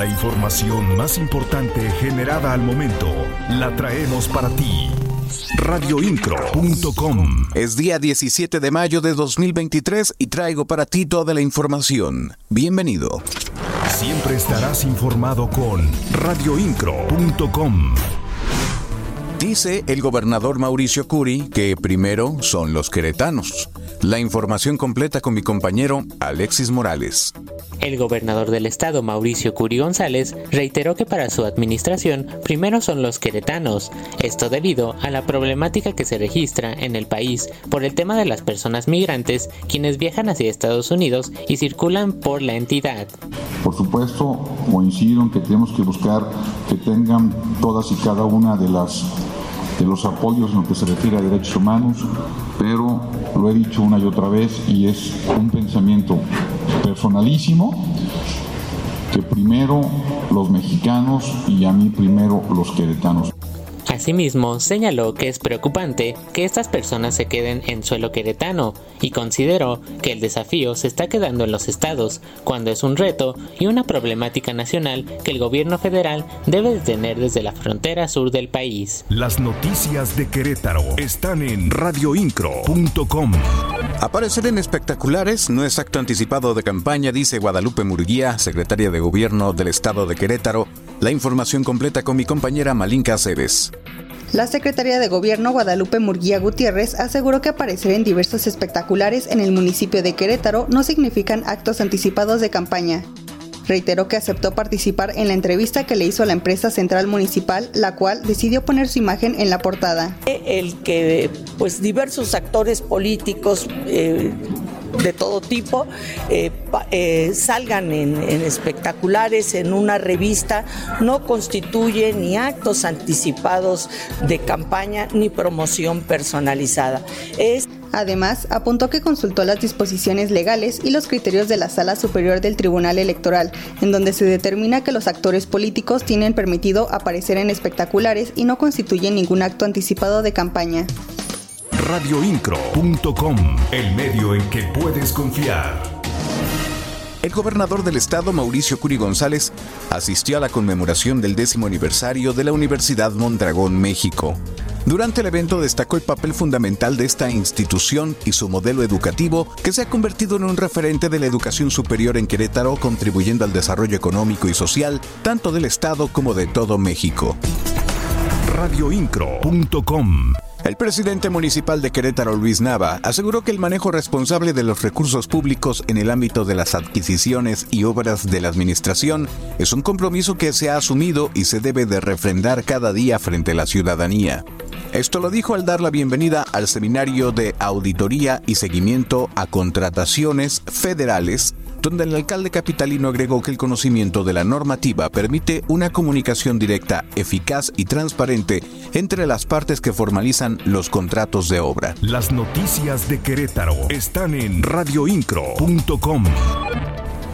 La información más importante generada al momento la traemos para ti. Radioincro.com Es día 17 de mayo de 2023 y traigo para ti toda la información. Bienvenido. Siempre estarás informado con radioincro.com. Dice el gobernador Mauricio Curi que primero son los queretanos. La información completa con mi compañero Alexis Morales. El gobernador del estado, Mauricio Curi González, reiteró que para su administración primero son los queretanos, esto debido a la problemática que se registra en el país por el tema de las personas migrantes quienes viajan hacia Estados Unidos y circulan por la entidad. Por supuesto, coincido en que tenemos que buscar que tengan todas y cada una de las de los apoyos en lo que se refiere a derechos humanos, pero lo he dicho una y otra vez y es un pensamiento personalísimo que primero los mexicanos y a mí primero los queretanos. Asimismo, señaló que es preocupante que estas personas se queden en suelo queretano y consideró que el desafío se está quedando en los estados, cuando es un reto y una problemática nacional que el gobierno federal debe de tener desde la frontera sur del país. Las noticias de Querétaro están en radioincro.com. Aparecer en espectaculares no es acto anticipado de campaña, dice Guadalupe Murguía, secretaria de Gobierno del Estado de Querétaro. La información completa con mi compañera Malinka Aceves. La secretaria de Gobierno Guadalupe Murguía Gutiérrez aseguró que aparecer en diversos espectaculares en el municipio de Querétaro no significan actos anticipados de campaña. Reiteró que aceptó participar en la entrevista que le hizo la empresa central municipal, la cual decidió poner su imagen en la portada. El que pues diversos actores políticos eh, de todo tipo eh, eh, salgan en, espectaculares, en una revista, no constituye ni actos anticipados de campaña ni promoción personalizada. Es Además, apuntó que consultó las disposiciones legales y los criterios de la Sala Superior del Tribunal Electoral, en donde se determina que los actores políticos tienen permitido aparecer en espectaculares y no constituyen ningún acto anticipado de campaña radioincro.com, el medio en que puedes confiar. El gobernador del estado, Mauricio Curi González, asistió a la conmemoración del décimo aniversario de la Universidad Mondragón, México. Durante el evento destacó el papel fundamental de esta institución y su modelo educativo, que se ha convertido en un referente de la educación superior en Querétaro, contribuyendo al desarrollo económico y social tanto del estado como de todo México. radioincro.com el presidente municipal de Querétaro, Luis Nava, aseguró que el manejo responsable de los recursos públicos en el ámbito de las adquisiciones y obras de la administración es un compromiso que se ha asumido y se debe de refrendar cada día frente a la ciudadanía. Esto lo dijo al dar la bienvenida al seminario de auditoría y seguimiento a contrataciones federales donde el alcalde capitalino agregó que el conocimiento de la normativa permite una comunicación directa, eficaz y transparente entre las partes que formalizan los contratos de obra. Las noticias de Querétaro están en radioincro.com.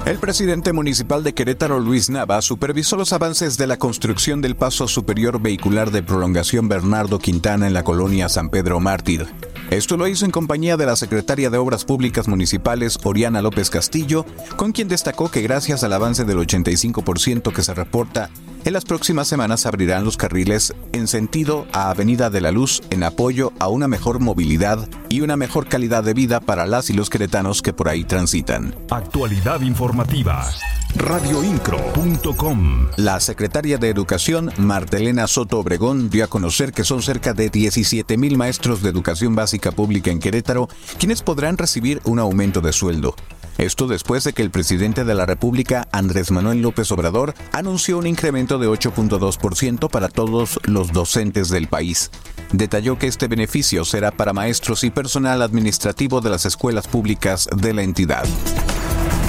El presidente municipal de Querétaro, Luis Nava, supervisó los avances de la construcción del paso superior vehicular de prolongación Bernardo Quintana en la colonia San Pedro Mártir. Esto lo hizo en compañía de la secretaria de Obras Públicas Municipales, Oriana López Castillo, con quien destacó que gracias al avance del 85% que se reporta, en las próximas semanas abrirán los carriles en sentido a Avenida de la Luz en apoyo a una mejor movilidad y una mejor calidad de vida para las y los queretanos que por ahí transitan. Actualidad informativa radioincro.com. La secretaria de Educación, Martelena Soto Obregón, dio a conocer que son cerca de 17 mil maestros de educación básica pública en Querétaro quienes podrán recibir un aumento de sueldo. Esto después de que el presidente de la República, Andrés Manuel López Obrador, anunció un incremento de 8.2% para todos los docentes del país. Detalló que este beneficio será para maestros y personal administrativo de las escuelas públicas de la entidad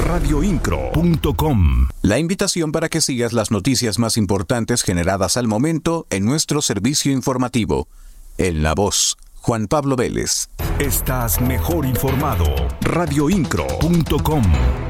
radioincro.com. La invitación para que sigas las noticias más importantes generadas al momento en nuestro servicio informativo. En la voz, Juan Pablo Vélez. Estás mejor informado. radioincro.com.